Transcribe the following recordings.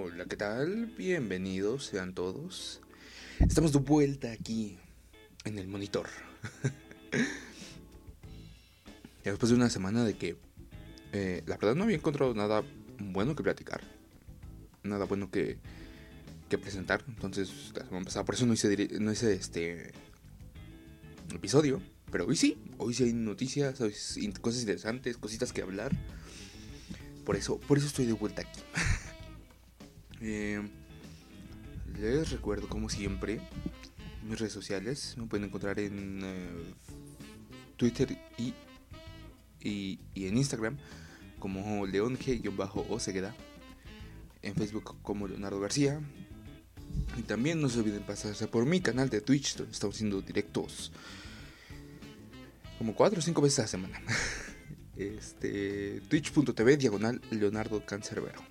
Hola, ¿qué tal? Bienvenidos sean todos. Estamos de vuelta aquí en el monitor. Después de una semana de que eh, la verdad no había encontrado nada bueno que platicar. Nada bueno que, que presentar. Entonces la semana pasada por eso no hice, este episodio. Pero hoy sí, hoy sí hay noticias, hay cosas interesantes, cositas que hablar. Por eso, por eso estoy de vuelta aquí. Eh, les recuerdo, como siempre, mis redes sociales. Me pueden encontrar en eh, Twitter y, y, en Instagram como leonge-osegueda. En Facebook como Leonardo García. Y también no se olviden pasarse por mi canal de Twitch, donde estamos haciendo directos como 4 o 5 veces a la semana. Este, Twitch.tv diagonal Leonardo Cancerbero.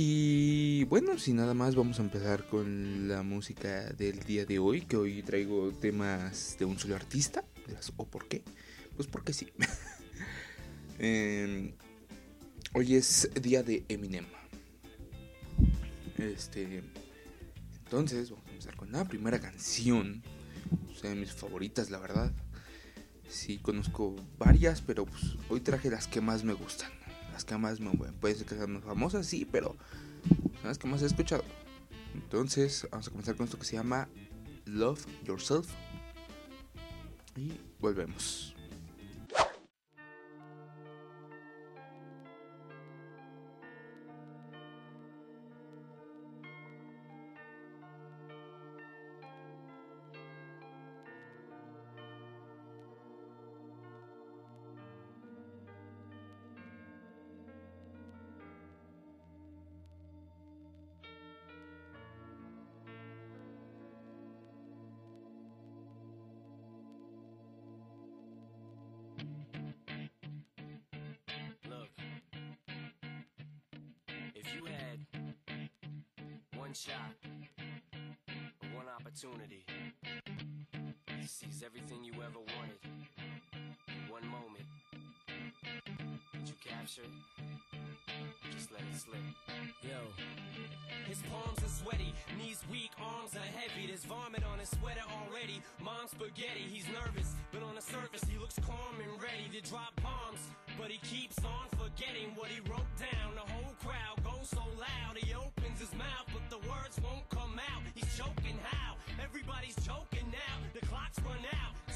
Y bueno, sin nada más vamos a empezar con la música del día de hoy, que hoy traigo temas de un solo artista. ¿O por qué? Pues porque sí. Em, hoy es día de Eminem. Este, entonces vamos a empezar con la primera canción, o sea, de mis favoritas, la verdad. Sí, conozco varias, pero pues, hoy traje las que más me gustan las que más me mueven. Puede ser que sean más famosas, sí, pero son las que más he escuchado. Entonces, vamos a comenzar con esto que se llama Love Yourself. Y volvemos. choking how? Everybody's choking now. The clock's run out.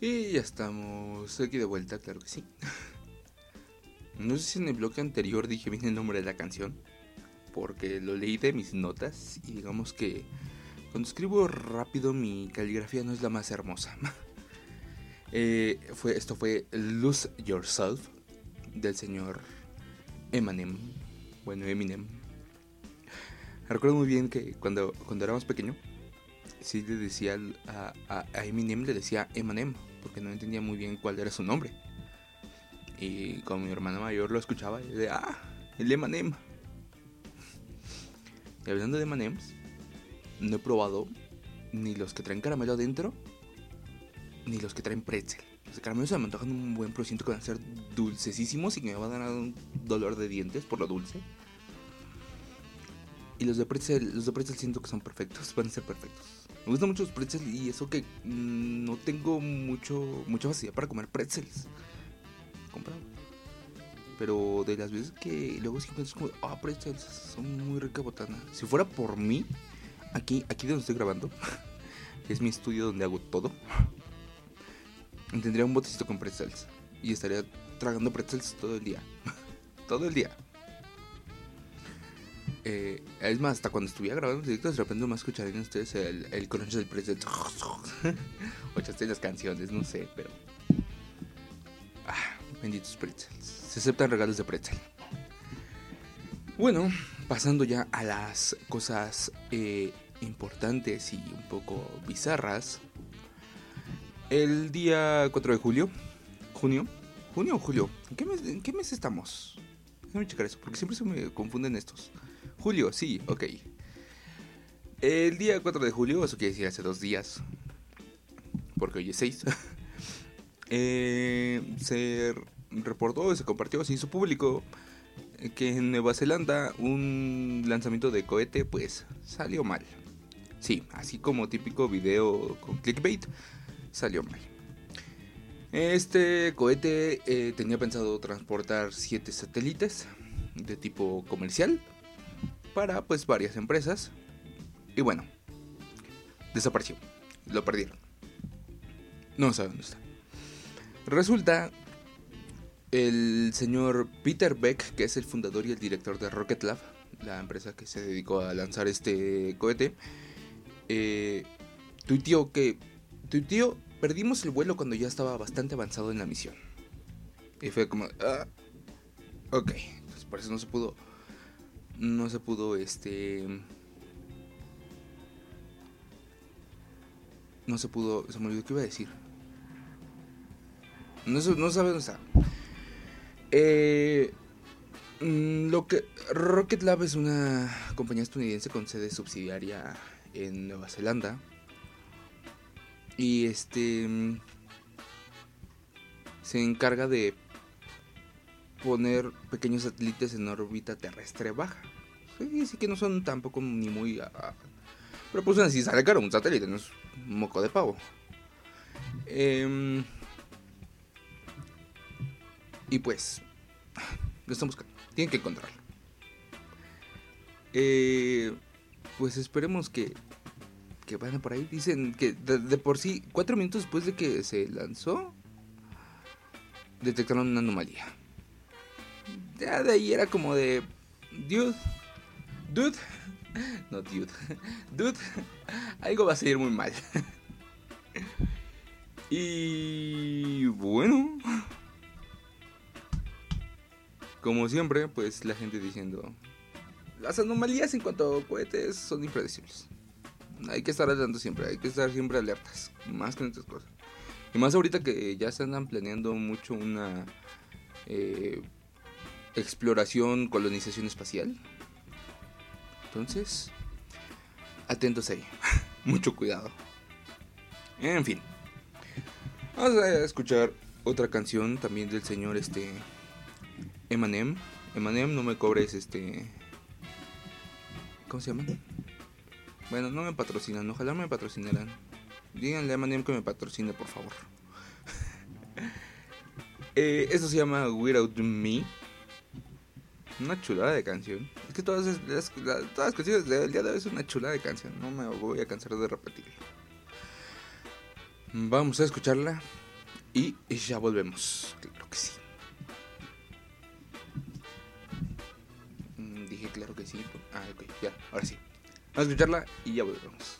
Y ya estamos aquí de vuelta, claro que sí. No sé si en el bloque anterior dije bien el nombre de la canción, porque lo leí de mis notas y digamos que cuando escribo rápido mi caligrafía no es la más hermosa. Eh, fue, esto fue Lose Yourself del señor Eminem. Bueno, Eminem. Recuerdo muy bien que cuando, cuando era más pequeño, sí le decía a, a, Eminem, le decía Eminem, porque no entendía muy bien cuál era su nombre. Y como mi hermana mayor lo escuchaba, y decía, ah, el Eminem. Y hablando de Emanems, no he probado ni los que traen caramelo adentro, ni los que traen pretzel. Los de caramelo se me antojan un buen, pero siento que van a ser dulcesísimos y que me van a dar un dolor de dientes por lo dulce. Y los de pretzel, los de pretzel siento que son perfectos, van a ser perfectos. Me gustan mucho los pretzels y eso que mm, no tengo mucho mucha facilidad para comer pretzels. Comprado. Pero de las veces que luego siempre es como, ah, pretzels, son muy rica botana. Si fuera por mí, aquí, aquí donde estoy grabando, es mi estudio donde hago todo, tendría un botecito con pretzels. Y estaría tragando pretzels todo el día. todo el día. Eh, es más, hasta cuando estuviera grabando directos, de repente más escucharían ustedes el, el crunch del pretzel. o echaste las canciones, no sé, pero. Ah, benditos pretzels. Se aceptan regalos de pretzel. Bueno, pasando ya a las cosas eh, importantes y un poco bizarras. El día 4 de julio, junio, junio o julio, ¿en qué mes, en qué mes estamos? Déjame checar eso, porque siempre se me confunden estos. Julio, sí, ok. El día 4 de julio, eso quiere decir hace dos días, porque hoy es 6, eh, se reportó, se compartió, se hizo público que en Nueva Zelanda un lanzamiento de cohete pues salió mal. Sí, así como típico video con clickbait, salió mal. Este cohete eh, tenía pensado transportar 7 satélites de tipo comercial para pues varias empresas. Y bueno, desapareció. Lo perdieron. No saben dónde está. Resulta el señor Peter Beck, que es el fundador y el director de Rocket Lab, la empresa que se dedicó a lanzar este cohete, eh, tuiteó que tuiteó, perdimos el vuelo cuando ya estaba bastante avanzado en la misión. Y fue como, ah, ok, pues por eso no se pudo, no se pudo, este, no se pudo, se me olvidó qué iba a decir. No, no sabe dónde está. Eh, mm, lo que Rocket Lab es una compañía estadounidense con sede subsidiaria en Nueva Zelanda. Y este se encarga de poner pequeños satélites en órbita terrestre baja. Sí, sí que no son tampoco ni muy... pero pues así sale caro un satélite, no es un moco de pavo. Eh, y pues, lo están buscando. Tienen que encontrarlo. Eh, pues esperemos que, que vayan por ahí. Dicen que de, por sí, cuatro minutos después de que se lanzó, detectaron una anomalía. De ahí era como de, dude, dude, no dude, dude, algo va a salir muy mal. y bueno. Como siempre, pues la gente diciendo, las anomalías en cuanto a cohetes son impredecibles. Hay que estar adelante siempre, hay que estar siempre alertas, más que en otras cosas. Y más ahorita que ya se andan planeando mucho una eh, exploración, colonización espacial. Entonces, atentos ahí, mucho cuidado. En fin, vamos a escuchar otra canción también del señor este Emanem. Emanem, no me cobres este. ¿Cómo se llama? Bueno, no me patrocinan, ojalá me patrocinaran. Díganle a Emanem que me patrocine, por favor. eh, esto se llama Without Me. Una chulada de canción. Es que todas las, todas las canciones del día de hoy es una chulada de canción. No me voy a cansar de repetirlo. Vamos a escucharla. Y ya volvemos. Claro que sí. Mm, Dije claro que sí. Ah, ok, ya, ahora sí. Vamos a escucharla y ya volvemos.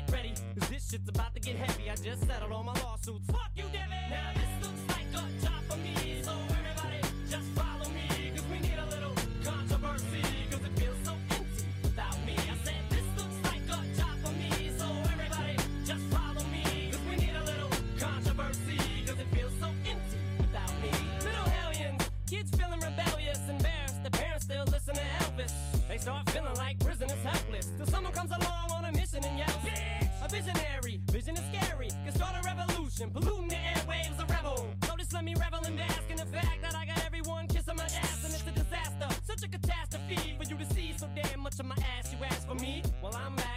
get ready. Cause this shit's about to get heavy. I just settled all my lawsuits. Fuck a revolution, polluting the airwaves, a rebel. Just let me revel and bask in the fact that I got everyone kissing my ass and it's a disaster. Such a catastrophe for you to see so damn much of my ass. You ask for me? Well, I'm back.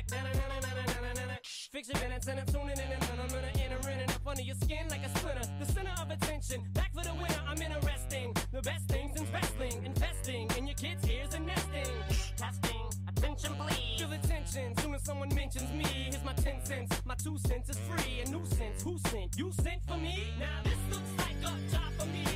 Fix your minutes and I'm tuning in and I'm gonna enter in and up under your skin like a splinter. The center of attention, back for the winner. I'm interesting. The best things in wrestling, investing in your kids' ears and nesting. Someone mentions me. Here's my 10 cents, my two cents is free. A nuisance, who sent? You sent for me? Now this looks like a job for me.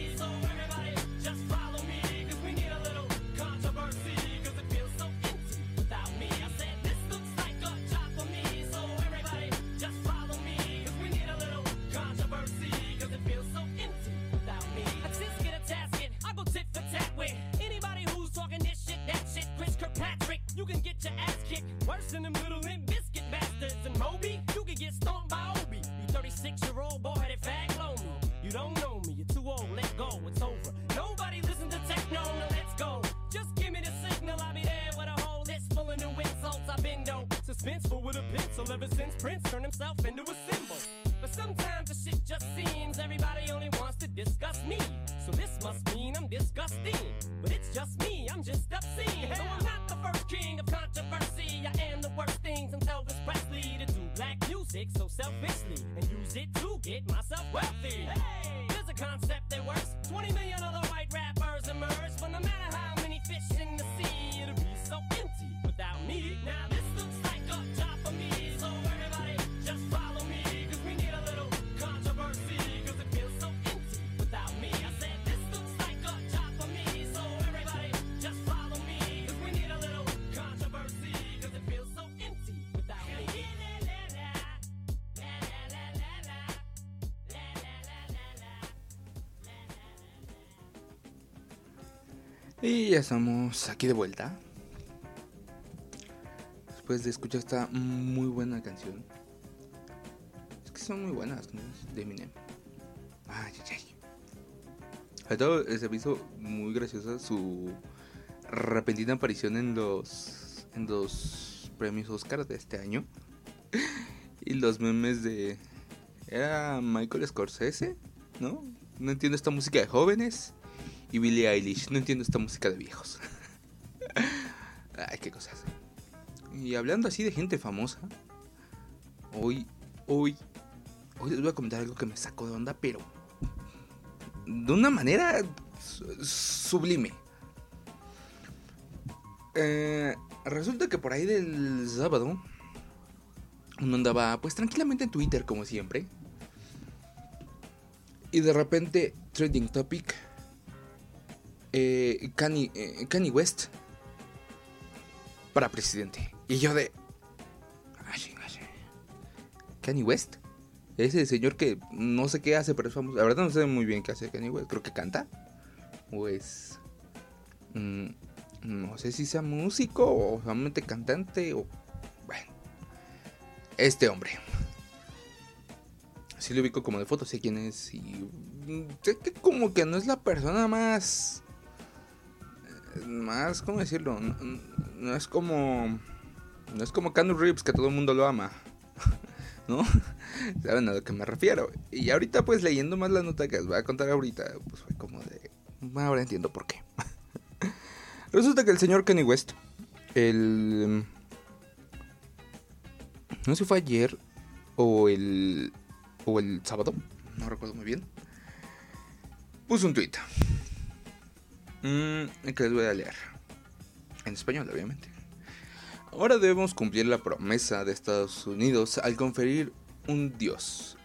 Y ya estamos aquí de vuelta. Después de escuchar esta muy buena canción. Es que son muy buenas de Eminem. Ay, ay, ay. Sobre todo eh, se me hizo muy graciosa su repentina aparición en los en los premios Oscar de este año. y los memes de era Michael Scorsese, ¿no? No entiendo esta música de jóvenes y Billie Eilish. No entiendo esta música de viejos. Ay, qué cosas. Y hablando así de gente famosa, hoy, hoy, hoy les voy a comentar algo que me sacó de onda, pero de una manera su- sublime. Eh, resulta que por ahí del sábado uno andaba pues tranquilamente en Twitter como siempre. Y de repente, trending topic, eh, eh, Kanye West para presidente. Y yo de... "Ah, chinga, chinga". Kanye West. Ese señor que no sé qué hace, pero es famoso. La verdad no sé muy bien qué hace Kanye West. Creo que canta. O es... mm, no sé si sea músico o solamente cantante o... Bueno. Este hombre. Sí lo ubico como de foto, sé quién es. Y mm, sé que como que no es la persona más... Más, ¿cómo decirlo? No, es como... No es como Keanu Reeves que todo el mundo lo ama. ¿No? Saben a lo que me refiero. Y ahorita pues leyendo más la nota que les voy a contar ahorita, pues fue como de... Ahora entiendo por qué. Resulta que el señor Kanye West, el... No sé si fue ayer o el... o el sábado, no recuerdo muy bien. Puso un tweet. Mm, que les voy a leer. En español, obviamente. Ahora debemos cumplir la promesa de Estados Unidos al conferir un Dios.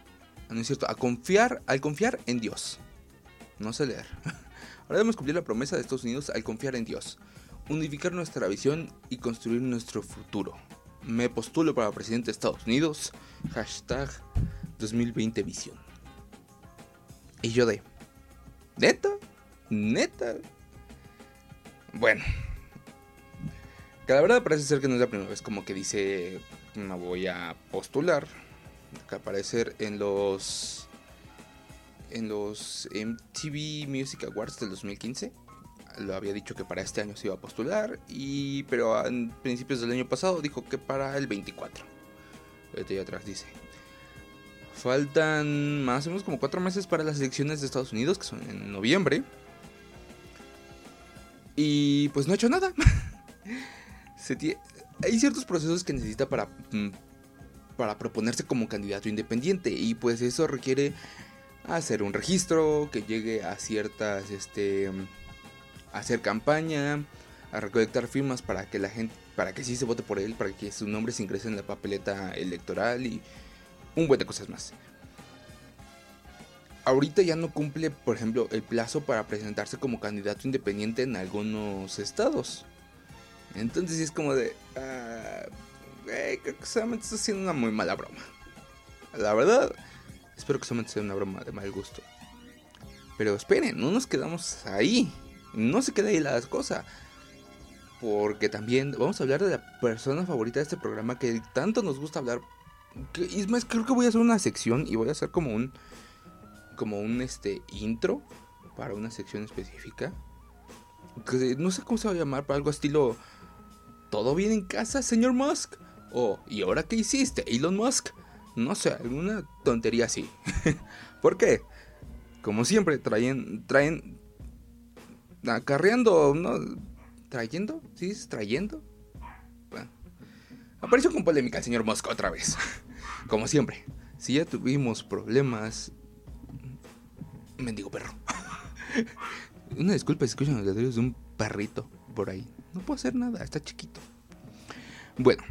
No es cierto, a confiar, al confiar en Dios. No sé leer. Ahora debemos cumplir la promesa de Estados Unidos al confiar en Dios, unificar nuestra visión y construir nuestro futuro. Me postulo para presidente de Estados Unidos. Hashtag 2020 visión. Y yo de... ¿Neta? ¿Neta? Bueno. Que la verdad parece ser que no es la primera vez como que dice... Me voy a postular. Que aparecer en los... En los MTV Music Awards del 2015 lo había dicho que para este año se iba a postular, y, pero a principios del año pasado dijo que para el 24. Ahorita ya atrás dice. Faltan más o menos como cuatro meses para las elecciones de Estados Unidos, que son en noviembre. Y pues no ha hecho nada. Hay ciertos procesos que necesita para, mm, para proponerse como candidato independiente. Y pues eso requiere hacer un registro que llegue a ciertas este a hacer campaña a recolectar firmas para que la gente para que sí se vote por él para que su nombre se ingrese en la papeleta electoral y un buen de cosas más ahorita ya no cumple por ejemplo el plazo para presentarse como candidato independiente en algunos estados entonces es como de güey, creo que solamente está haciendo una muy mala broma la verdad Espero que solamente sea una broma de mal gusto. Pero esperen, no nos quedamos ahí. No se queda ahí la cosa. Porque también vamos a hablar de la persona favorita de este programa que tanto nos gusta hablar. Y es más, creo que voy a hacer una sección y voy a hacer como un. Como un este intro para una sección específica. No sé cómo se va a llamar, para algo estilo. ¿Todo bien en casa, señor Musk? O, ¿y ahora qué hiciste, Elon Musk? No sé, alguna tontería así. ¿Por qué? Como siempre, traen, traen, acarreando, ¿no? ¿Trayendo? ¿Sí? ¿Es trayendo? Bueno. Apareció con polémica el señor Musk otra vez. Como siempre. Si ya tuvimos problemas... Mendigo perro. Una disculpa si escuchan los ladridos de un perrito por ahí. No puedo hacer nada, está chiquito. Bueno.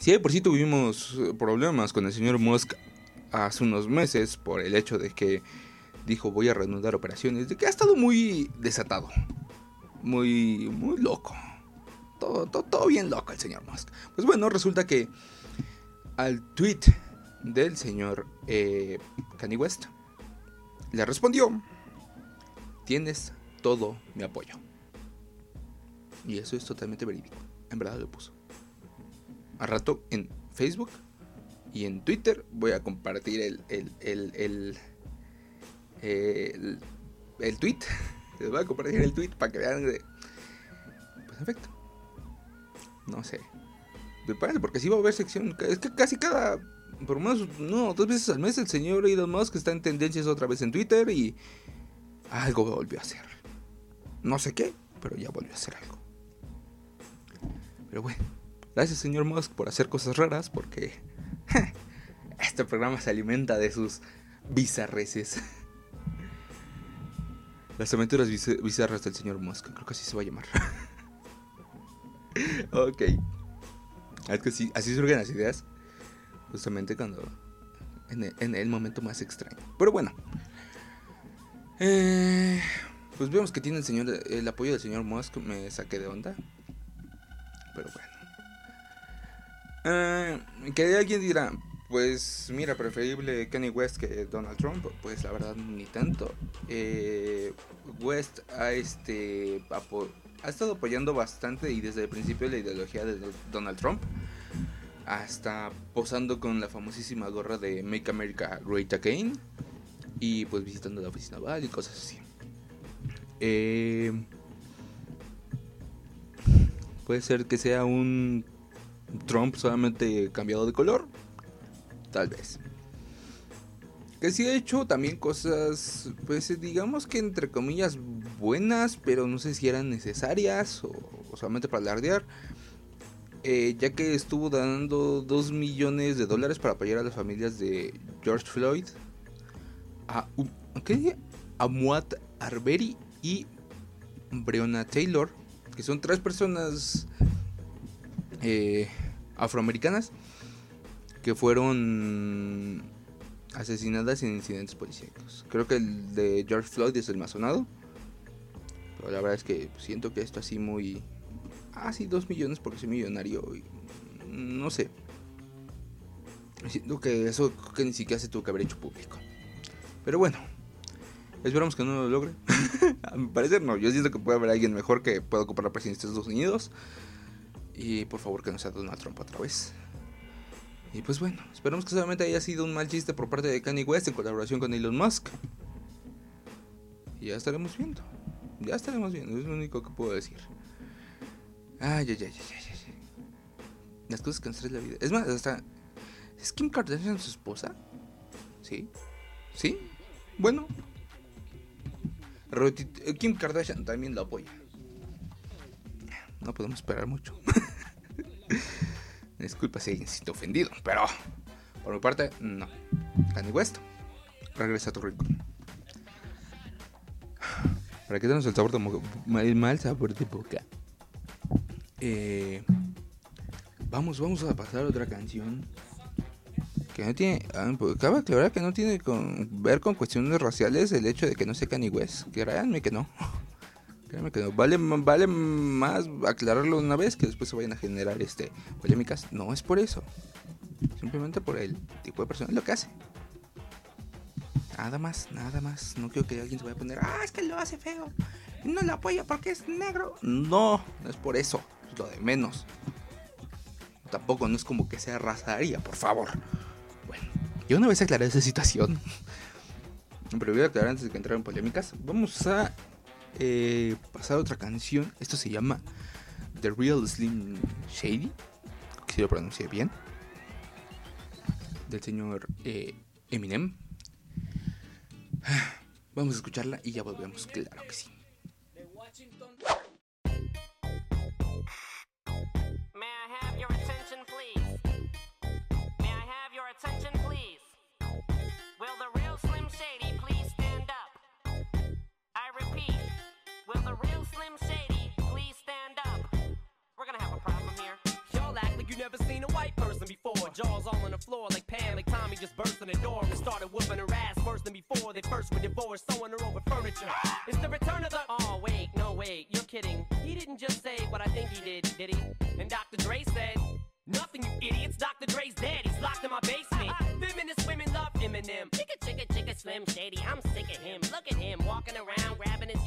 Si de por sí tuvimos problemas con el señor Musk hace unos meses por el hecho de que dijo voy a reanudar operaciones, de que ha estado muy desatado, muy, muy loco. Todo, todo, todo bien loco el señor Musk. Pues bueno, resulta que al tweet del señor eh, West le respondió, tienes todo mi apoyo. Y eso es totalmente verídico. En verdad lo puso a rato en Facebook y en Twitter voy a compartir el el el el, el, tweet. Les voy a compartir el tweet para que vean de. Pues en efecto. No sé. Me parece porque sí va a haber sección. Es que casi cada. Por menos, no, dos veces al mes el señor Elon Musk está en tendencias otra vez en Twitter y. Algo volvió a hacer. No sé qué, pero ya volvió a hacer algo. Pero bueno. Gracias, señor Musk, por hacer cosas raras, porque este programa se alimenta de sus bizarreces. Las aventuras bizarras del señor Musk. Creo que así se va a llamar. ok. Es que sí, así surgen las ideas. Justamente cuando. En el, en el momento más extraño. Pero bueno. Eh, pues vemos que tiene el señor. El apoyo del señor Musk. Me saqué de onda. Pero bueno. Eh, que alguien dirá. Pues mira, preferible Kanye West que Donald Trump. Pues la verdad, ni tanto. Eh, West ha este. apo- ha estado apoyando bastante y desde el principio la ideología de Donald Trump. Hasta posando con la famosísima gorra de Make America Great Again. Y pues visitando la oficina Oval y cosas así. Eh, puede ser que sea un Trump solamente cambiado de color. Tal vez. Que sí ha hecho también cosas, pues digamos que entre comillas buenas, pero no sé si eran necesarias o, o solamente para alardear. Eh, ya que estuvo dando 2 millones de dólares para apoyar a las familias de George Floyd, a, ¿qué? a Muat Arbery y Breonna Taylor, que son tres personas eh, afroamericanas que fueron asesinadas en incidentes policíacos. Creo que el de George Floyd es el más sonado. Pero la verdad es que siento que esto así muy... Ah, sí, dos millones porque soy millonario. no sé. Siento que eso que ni siquiera se tuvo que haber hecho público. Pero bueno. Esperamos que no lo logre. A mi parecer no. Yo siento que puede haber alguien mejor que pueda ocupar la presidencia de Estados Unidos. Y por favor que no sea Donald Trump otra vez. Y pues bueno, esperamos que solamente haya sido un mal chiste por parte de Kanye West en colaboración con Elon Musk. Y ya estaremos viendo. Ya estaremos viendo, es lo único que puedo decir. Ay, ay, ay, ay, ay, ay. Las cosas que nos trae la vida. Es más, hasta. ¿Es Kim Kardashian su esposa? ¿Sí? ¿Sí? Bueno. Eh, Kim Kardashian también lo apoya. No podemos esperar mucho. Disculpa si siente ofendido, pero por mi parte, no. Kanye West, regresa a tu rincón. Para quitarnos el sabor de el mal sabor de boca. Eh, vamos, vamos a pasar a otra canción. Que no tiene. ah, pues, Cabe aclarar que no tiene con ver con cuestiones raciales el hecho de que no sea Kanye West. Créanme que no. Créanme que no. Vale, vale más aclararlo una vez que después se vayan a generar este polémicas. No es por eso. Simplemente por el tipo de persona lo que hace. Nada más, nada más. No quiero que alguien se vaya a poner, ah, es que lo hace feo. No lo apoya porque es negro. No, no es por eso. Lo de menos. Tampoco no es como que sea razaría, por favor. Bueno, y una vez aclarada esa situación, pero voy a aclarar antes de que entrar en polémicas, vamos a eh, pasar otra canción. Esto se llama The Real Slim Shady, si lo pronuncié bien, del señor eh, Eminem. Vamos a escucharla y ya volvemos, claro que sí. Like you never seen a white person before. Jaws all on the floor like Pam, like Tommy just burst in the door and started whooping her ass worse than before. They first were divorced, sewing her over furniture. It's the return of the. Oh, wait, no, wait, you're kidding. He didn't just say what I think he did, did he? And Dr. Dre said, Nothing, you idiots. Dr. Dre's dead. He's locked in my basement. Feminist women love Eminem. Chicka, chicka, chicka, Slim Shady, I'm sick of him. Look at him walking around, grabbing his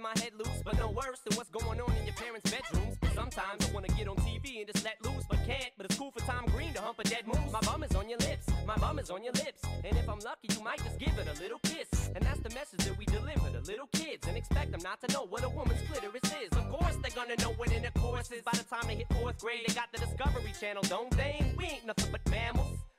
my head loose, but no worse than what's going on in your parents' bedrooms. Sometimes I wanna get on TV and just let loose, but can't. But it's cool for Tom Green to hump a dead moose. My bum is on your lips, my bum is on your lips. And if I'm lucky, you might just give it a little kiss. And that's the message that we deliver to little kids and expect them not to know what a woman's clitoris is. Of course, they're gonna know what intercourse is. By the time they hit fourth grade, they got the Discovery Channel, don't they? We ain't nothing but mammals.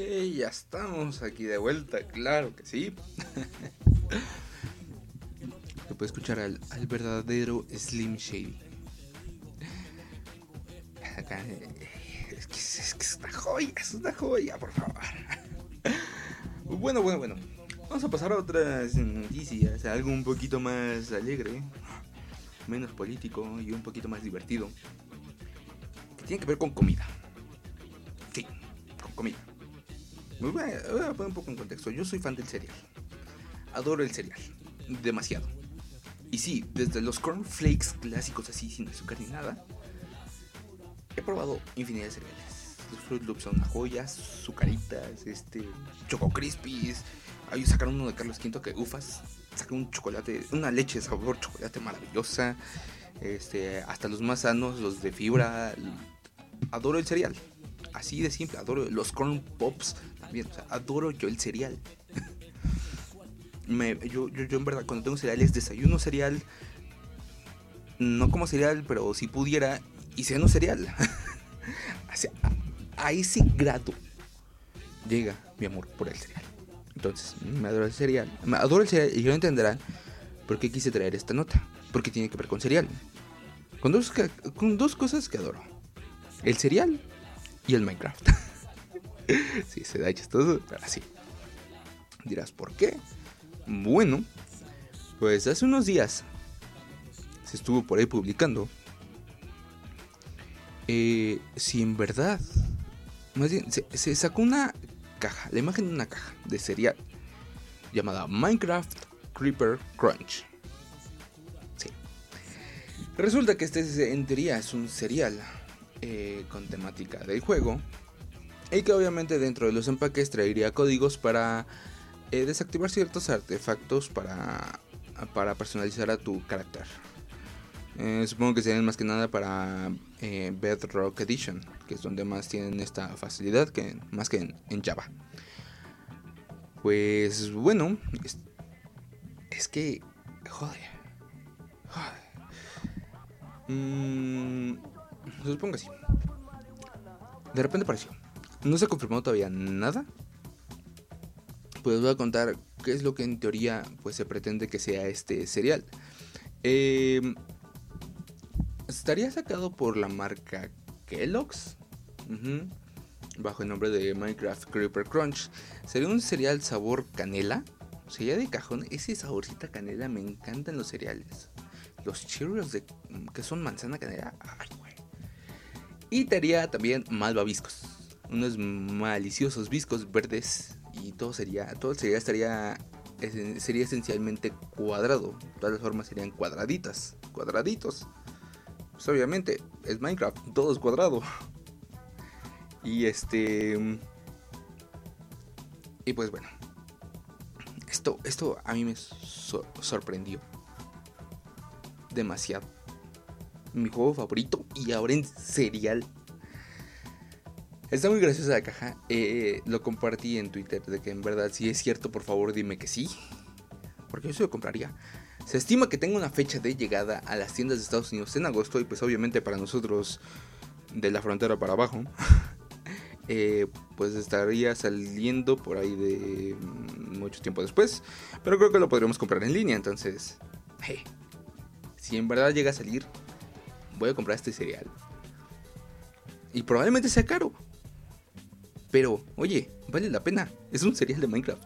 Ya estamos aquí de vuelta, claro que sí. Se puede escuchar al, verdadero Slim Shady. Acá, eh, es que es una joya, es una joya, por favor. Bueno, bueno, bueno. Vamos a pasar a otras noticias, algo un poquito más alegre, menos político y un poquito más divertido. Que tiene que ver con comida. A, voy a poner un poco en contexto. Yo soy fan del cereal. Adoro el cereal. Demasiado. Y sí, desde los cornflakes clásicos así, sin azúcar ni nada, he probado infinidad de cereales. Los Fruit Loops son una joya, sucaritas, este, Choco Crispies. Ahí sacaron uno de Carlos V que ufas, sacaron un chocolate, una leche de sabor chocolate maravillosa. Este, hasta los más sanos, los de fibra. Adoro el cereal. Así de simple, adoro los corn pops sea, adoro yo el cereal. Yo, yo, yo en verdad cuando tengo cereales desayuno cereal. No como cereal, pero si pudiera y ceno cereal. O sea, a, ese grado llega mi amor por el cereal. Entonces, me adoro el cereal. Me adoro el cereal y ya entenderán por qué quise traer esta nota. Porque tiene que ver con cereal. Con dos, con dos cosas que adoro. El cereal y el Minecraft. sí, se da chistoso, pero así. Dirás, ¿por qué? Bueno, pues hace unos días se estuvo por ahí publicando eh, si en verdad, más bien, se, sacó una caja, la imagen de una caja de cereal llamada Minecraft Creeper Crunch. Sí. Resulta que este es, en teoría es un cereal eh, con temática del juego y que obviamente dentro de los empaques traería códigos para eh, desactivar ciertos artefactos para, para personalizar a tu carácter. Eh, supongo que serían más que nada para eh, Bedrock Edition, que es donde más tienen esta facilidad, que más que en, Java. Pues bueno, es, es que, joder, joder. Mm, supongo que sí. De repente apareció. No se ha confirmado todavía nada. Pues voy a contar qué es lo que en teoría pues se pretende que sea este serial. Eh, estaría sacado por la marca Kellogg's. Bajo el nombre de Minecraft Creeper Crunch. Sería un cereal sabor canela. Sería de cajón. Ese saborcita canela me encantan los cereales. Los Cheerios de, que son manzana canela. Ay, güey. Y te también malvaviscos. Unos maliciosos viscos verdes. Y todo sería. Todo cereal estaría. es- Sería esencialmente cuadrado. Todas las formas serían cuadraditas. Cuadraditos. Pues obviamente, es Minecraft. Todo es cuadrado. Y este. Y pues bueno. Esto, esto a mí me so- sorprendió. Demasiado. Mi juego favorito y ahora en serial. Está muy graciosa la caja. Eh, lo compartí en Twitter de que en verdad si es cierto, por favor dime que sí. Porque yo se lo compraría. Se estima que tenga una fecha de llegada a las tiendas de Estados Unidos en agosto y pues obviamente para nosotros de la frontera para abajo. eh, pues estaría saliendo por ahí de mm, mucho tiempo después. Pero creo que lo podríamos comprar en línea. Entonces, hey, si en verdad llega a salir, voy a comprar este cereal. Y probablemente sea caro. Pero, oye, vale la pena. Es un cereal de Minecraft.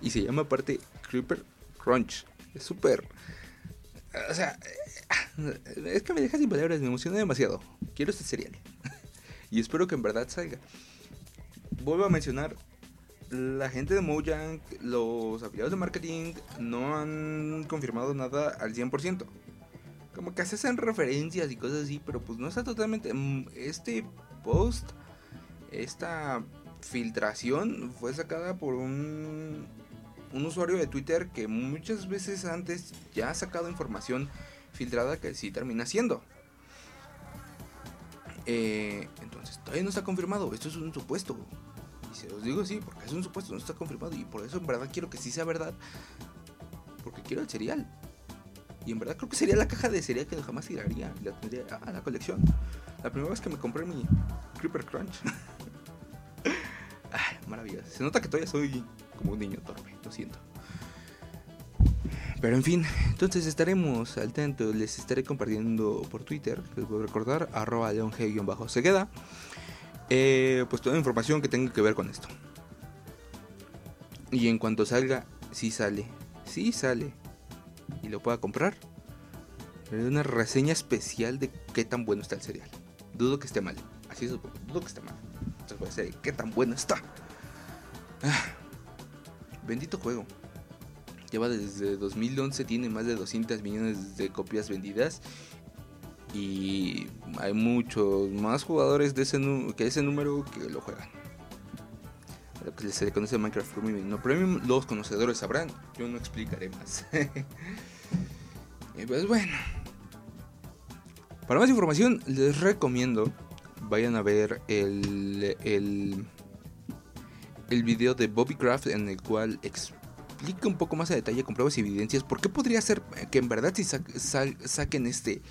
Y se llama aparte Creeper Crunch. Es súper... O sea, es que me deja sin palabras, me emociona demasiado. Quiero este cereal. y espero que en verdad salga. Vuelvo a mencionar, la gente de Mojang, los afiliados de marketing, no han confirmado nada al 100%. Como que se hacen referencias y cosas así, pero pues no está totalmente... mm, Este post, esta filtración fue sacada por un, usuario de Twitter que muchas veces antes ya ha sacado información filtrada que sí termina siendo. Eh, entonces, todavía no está confirmado. Esto es un supuesto. Y se los digo así, porque es un supuesto, no está confirmado. Y por eso en verdad quiero que sí sea verdad. Porque quiero el cereal. Y en verdad creo que sería la caja de cereal que jamás tiraría. La tendría a la colección. La primera vez que me compré mi Creeper Crunch. Ay, maravilloso. Se nota que todavía soy como un niño torpe, lo siento. Pero en fin, entonces estaremos al tanto, les estaré compartiendo por Twitter, les voy a recordar, arroba leong-segueda, eh, pues toda la información que tenga que ver con esto. Y en cuanto salga, si sale, si sale, y lo pueda comprar, haré una reseña especial de qué tan bueno está el cereal. Dudo que esté mal, así es, dudo que esté mal. Voy a decir qué tan bueno está. Ah, bendito juego. Lleva desde 2011, tiene más de 200 millones de copias vendidas. Y hay muchos más jugadores de ese que ese número que lo juegan. Lo se conoce Minecraft Premium. No Premium, los conocedores sabrán. Yo no explicaré más. y pues bueno. Para más información, les recomiendo vayan a ver el, el, el video de Bobby Craft en el cual explica un poco más a detalle con pruebas y evidencias por qué podría ser que en verdad si sa- sa- saquen este,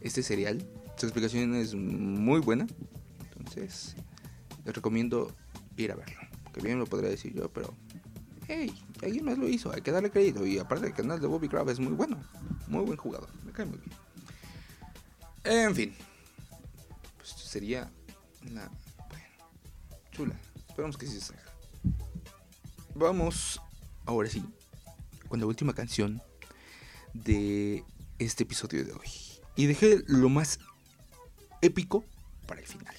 este serial. Su explicación es muy buena. Entonces, les recomiendo ir a verlo. Que bien lo podría decir yo, pero... Hey, alguien más lo hizo, hay que darle crédito. Y aparte el canal de Bobby es muy bueno. Muy buen jugador, me cae muy bien. En fin. Sería la... Bueno, chula. Esperamos que sí salga. Vamos, ahora sí, con la última canción de este episodio de hoy. Y dejé lo más épico para el final.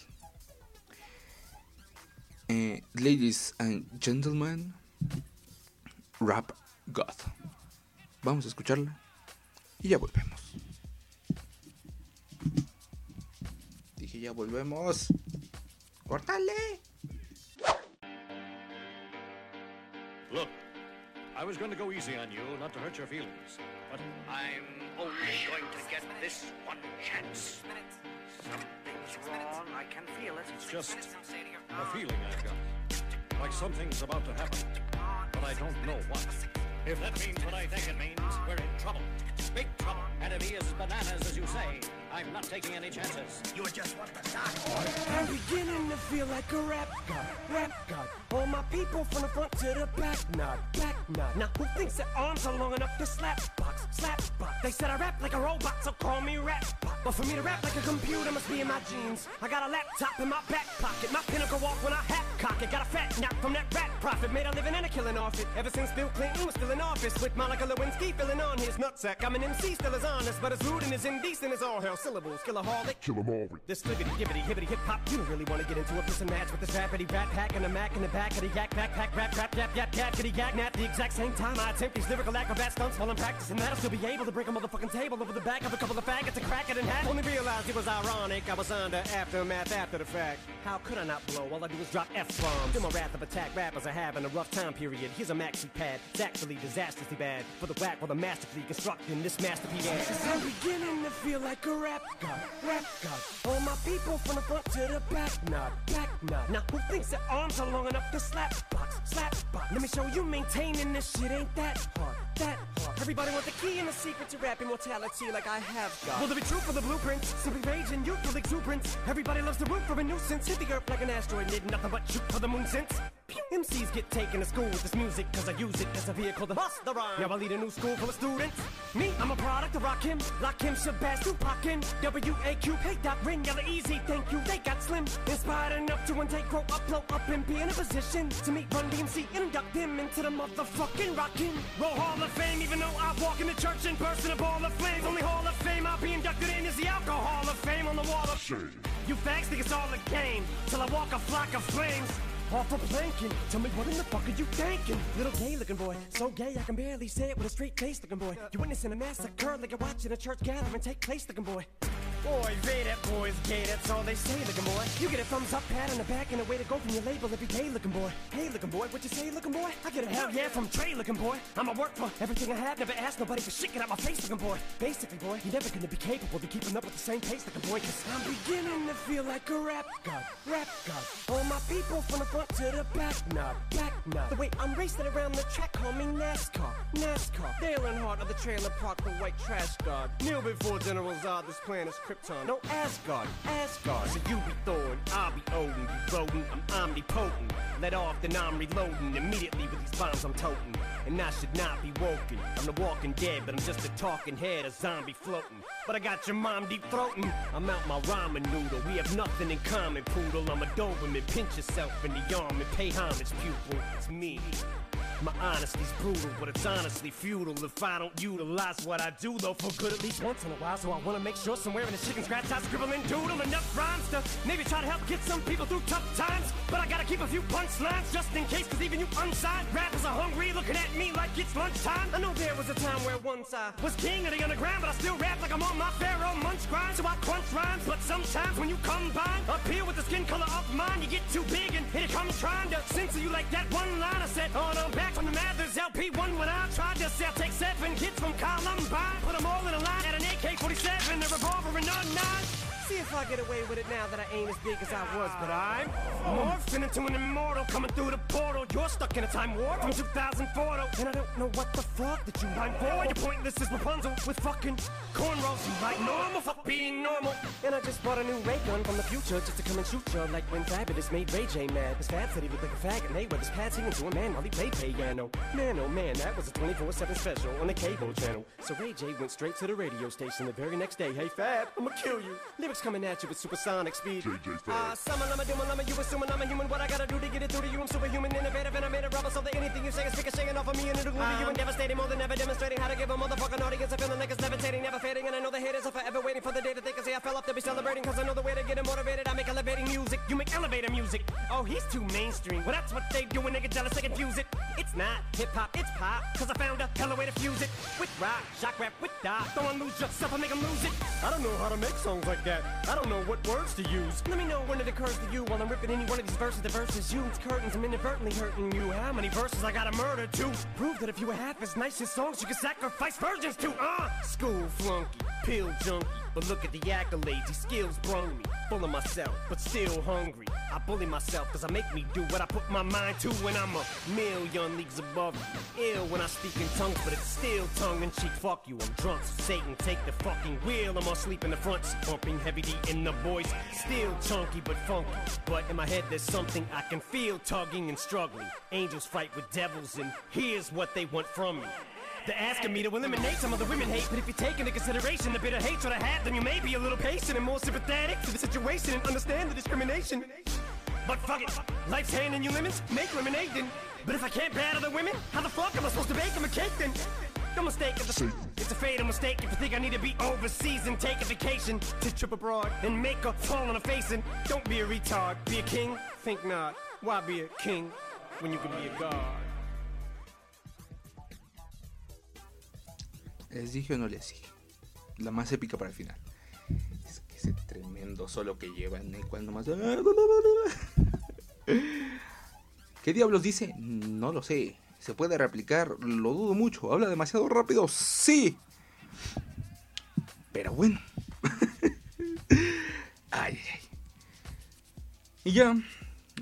Eh, ladies and gentlemen, Rap God. Vamos a escucharla y ya volvemos. Dije ya volvemos. ¡Córtale! Look, I was going to go easy on you, not to hurt your feelings. But I'm only going to get this one chance. Something's wrong. I can feel it. it's just a feeling I've got. Like something's about to happen. But I don't know what. If that means what I think it means, we're in trouble. Big trouble. And if he is bananas, as you say, I'm not taking any chances. You're just want the start. I'm beginning to feel like a rap god, rap god. All my people from the front to the back nod, back nod. Now who thinks their arms are long enough to slap box, slap box? They said I rap like a robot, so call me rap bot. But for me to rap like a computer must be in my genes. I got a laptop in my back pocket, my pinnacle walk when I hat cock it. Got a fat knock from that rat profit, made a living and a killing off it. Ever since Bill Clinton was still in office, with Monica Lewinsky filling on his nutsack. I'm an MC, still as honest, but as rude and as indecent as all hell. Syllables, killaholic. Kill 'em all. This flippity gibbity hibbity hip hop, you don't really wanna get into a piss and match with this rappity rat pack and a mac in the back of the yak backpack rap rap yap yap yap kitty yak nap. The exact same time I attempt these lyrical acrobat stunts while I'm practicing that, I'll still be able to break a motherfucking table over the back of a couple of faggots and crack it in half. Only realized it was ironic, I was under aftermath after the fact. How could I not blow? All I do is drop f bombs. Feel my wrath of attack rappers are having a rough time period. Here's a maxi pad, it's actually disastrously bad for the whack while the masterfully constructing this masterpiece. Cause I'm beginning to feel like a rap god, rap god. All my people from the front to the back nod, back nod. Now who thinks their arms are long enough to slap box, slap box? Let me show you maintaining this shit ain't that hard, that. Everybody want the key and the secret to rap immortality like I have got. Will there be truth for the blueprints? Simply rage and youthful exuberance. Everybody loves to root for a nuisance. Hit the earth like an asteroid, did nothing but shoot for the moon since. MCs get taken to school with this music cause I use it as a vehicle to bust the rhyme. Now I lead a new school full of students. Me, I'm a product of Rakim, Lakim, Shabazz, Tupac, W-A-Q, hey, dot, ring, yellow, easy, thank you, they got slim. Inspired enough to one day grow up, blow up, and be in a position to meet Run DMC and induct them into the motherfucking Rockin' Roll Hall of Fame, even though I walk in the church in person, a ball of flames. Only Hall of Fame I'll be inducted in is the Alcohol hall of Fame on the wall of Shame. you fags think it's all a game till I walk a flock of flames. Off a planking, tell me what in the fuck are you thinking? Little gay looking boy, so gay I can barely say it with a straight face looking boy. You witnessing a massacre like you're watching a church gathering take place looking boy. Boy, they that boy's gay, that's all they say, looking boy. You get a thumbs up, pat on the back, and a way to go from your label every day, looking boy. Hey, looking boy, what you say, looking boy? I get a hell yeah from Trey, looking boy. I'ma work for everything I have, never ask nobody for shit, get out my face, looking boy. Basically, boy, you're never gonna be capable of keeping up with the same pace, looking boy, cause I'm beginning to feel like a rap god, rap god. All my people from the front to the back, nod, back nod. The way I'm racing around the track, call me NASCAR, NASCAR. Dale Earnhardt of the trailer park, the white trash god. Kneel before General Zod, this planet's Krypton. No Asgard, Asgard. So you be Thor, and I'll be Odin. You rodent, I'm omnipotent. Let off, then I'm reloading immediately with these bombs I'm toting. And I should not be woken. I'm the walking dead, but I'm just a talking head, a zombie floating. But I got your mom deep throating. I'm out my ramen noodle. We have nothing in common, poodle. I'm a Doberman. Pinch yourself in the arm and pay homage, pupil. It's me. My honesty's brutal, but it's honestly futile if I don't utilize what I do, though, for good at least once in a while. So I wanna make sure somewhere in the chicken scratch I scribble and doodle enough rhymes to maybe try to help get some people through tough times. But I gotta keep a few punchlines just in case, cause even you unsigned rappers are hungry, looking at me like it's lunchtime. I know there was a time where once I was king of the underground, but I still rap like I'm on my Pharaoh munch grind. So I crunch rhymes, but sometimes when you combine, appear with the skin color of mine, you get too big and here it comes trying to censor you like that one line I said. Oh, on I'm back from the Mathers LP1 when I tried to sell, take seven kids from Columbine, put them all in a line at an AK-47, a revolver and a nine. If I get away with it now that I ain't as big as I was, but I'm morphing into an immortal coming through the portal. You're stuck in a time warp from 2004, though, and I don't know what the fuck that you rhyme for. You're pointless as Rapunzel with fucking cornrows. You like normal, fuck being normal. And I just bought a new ray gun from the future just to come and shoot you like when Fabulous made Ray J mad. His Fab said he looked like a fag faggot. Mayweather's pad singing to a man while he played piano. Man, oh man, that was a 24/7 special on the cable channel. So Ray J went straight to the radio station the very next day. Hey Fab, I'ma kill you. Lyrics coming at you with supersonic speed. JJ Fab. Ah, summon, I'm a doom, I'm a you assuming I'm a human. What I gotta do to get it through to you? I'm superhuman, innovative, and I made a rubber so that anything you say is ricocheting off of me and it'll glue to you and devastating more than ever demonstrating how to give a motherfucking audience a feeling like it's levitating, never fading. And I know the haters are forever waiting for the day that they can say I fell off they'll be celebrating cause I know the way to get 'em motivated. I make elevating music, you make elevator music. Oh, he's too mainstream. Well, that's what they do when they get jealous, they confuse it. It's not hip hop, it's pop. Cause I found a hella way to fuse it. With rock, shock rap, with dot. Don't lose yourself and make 'em lose it. I don't know how to make songs like that. I don't know what words to use. Let me know when it occurs to you while I'm ripping any one of these verses. The verses you, it's curtains, I'm inadvertently hurting you. How many verses I gotta murder to prove that if you were half as nice as songs, you could sacrifice virgins to? Uh, school flunky, pill junkie. But look at the accolades, these skills brung me. Full of myself, but still hungry. I bully myself cause I make me do what I put my mind to when I'm a million leagues above you. Ill when I speak in tongues, but it's still tongue in cheek. Fuck you, I'm drunk. So Satan, take the fucking wheel. I'm asleep in the front, pumping heavy D in the voice. Still chunky but funky. But in my head, there's something I can feel tugging and struggling. Angels fight with devils, and here's what they want from me. They're asking me to eliminate some of the women hate, but if you take into consideration the bitter hatred I have, then you may be a little patient and more sympathetic to the situation and understand the discrimination. But fuck it, life's handing you lemons, make lemonade then. But if I can't bear the women, how the fuck am I supposed to bake them a cake then? No mistake, it's a, it's a fatal mistake if you think I need to be overseas and take a vacation to trip abroad and make a fall on a face and don't be a retard, be a king, think not. Why be a king when you can be a god? ¿Les dije o no les dije? La más épica para el final. Es que ese tremendo solo que lleva en el cual nomás. ¿Qué diablos dice? No lo sé. ¿Se puede replicar? Lo dudo mucho. ¿Habla demasiado rápido? Sí. Pero bueno. ay, ay. Y ya.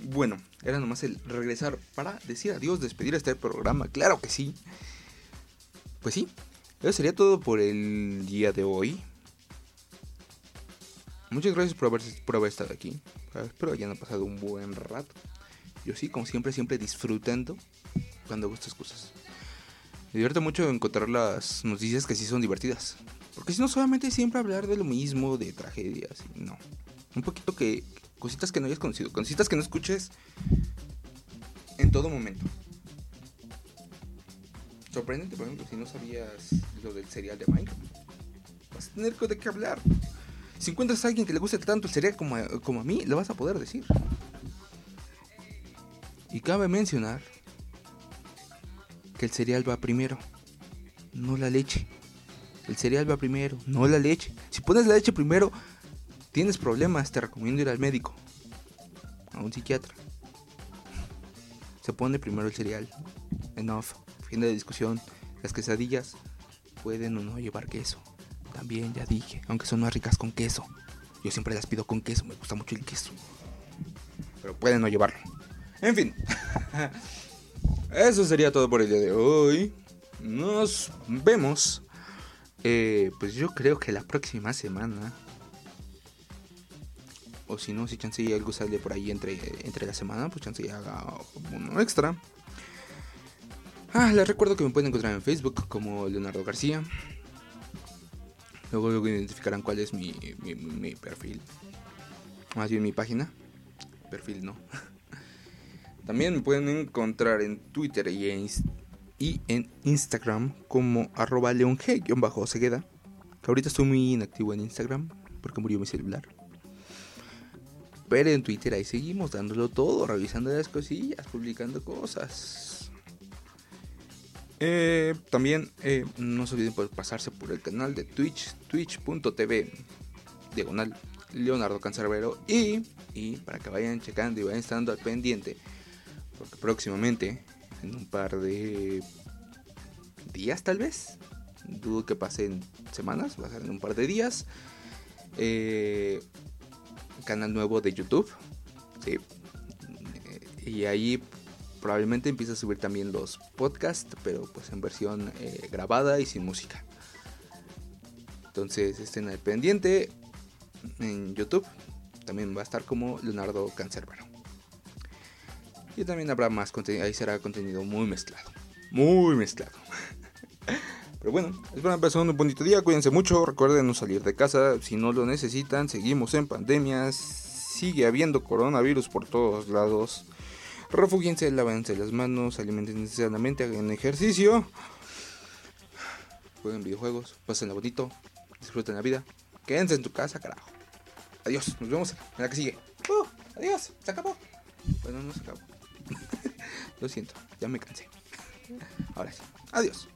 Bueno, era nomás el regresar para decir adiós, despedir este programa. Claro que sí. Pues sí, eso sería todo por el día de hoy. Muchas gracias por haber, por haber estado aquí. Espero hayan pasado un buen rato. Yo sí, como siempre, siempre disfrutando cuando hago estas cosas. Me divierte mucho encontrar las noticias que sí son divertidas. Porque si no, solamente siempre hablar de lo mismo, de tragedias. No. Un poquito que. Cositas que no hayas conocido. Cositas que no escuches en todo momento. Sorprendente, por ejemplo, si no sabías lo del cereal de Minecraft. Vas a tener de qué hablar. Si encuentras a alguien que le guste tanto el cereal como como a mí, lo vas a poder decir. Y cabe mencionar que el cereal va primero, no la leche. El cereal va primero, no la leche. Si pones la leche primero, tienes problemas, te recomiendo ir al médico, a un psiquiatra. Se pone primero el cereal. Enough. Fin de discusión. Las quesadillas pueden o no llevar queso. También ya dije, aunque son más ricas con queso. Yo siempre las pido con queso, me gusta mucho el queso. Pero pueden no llevarlo. En fin. Eso sería todo por el día de hoy. Nos vemos. Eh, pues yo creo que la próxima semana. O si no, si chance algo sale por ahí entre, entre la semana, pues chance haga uno extra. Ah, les recuerdo que me pueden encontrar en Facebook como Leonardo García. Luego, luego identificarán cuál es mi, perfil. Más bien mi página. Perfil no. También me pueden encontrar en Twitter y en, y en Instagram como arroba leong-cegueda. Que ahorita estoy muy inactivo en Instagram porque murió mi celular. Pero en Twitter ahí seguimos dándolo todo, revisando las cosillas, publicando cosas. Eh, también eh, no se olviden por pasarse por el canal de Twitch, twitch.tv, diagonal Leonardo Cancerbero. Y, y para que vayan checando y vayan estando al pendiente, porque próximamente, en un par de días tal vez, dudo que pasen semanas, va a ser en un par de días. Eh, canal nuevo de YouTube. Sí. Y ahí probablemente empiece a subir también los podcasts, pero pues en versión eh, grabada y sin música. Entonces estén al pendiente en YouTube. También va a estar como Leonardo Cancerbero. Y también habrá más contenido. Ahí será contenido muy mezclado. Muy mezclado. Pero bueno, espero empezar un bonito día. Cuídense mucho. Recuerden no salir de casa si no lo necesitan. Seguimos en pandemias. Sigue habiendo coronavirus por todos lados. Refugíense, lávense las manos, alimentense sanamente, hagan ejercicio. Jueguen videojuegos, pásenla bonito, disfruten la vida. Quédense en tu casa, carajo. Adiós, nos vemos en la que sigue. Uh, adiós, se acabó. Bueno, no se acabó. Lo siento, ya me cansé. Ahora sí, adiós.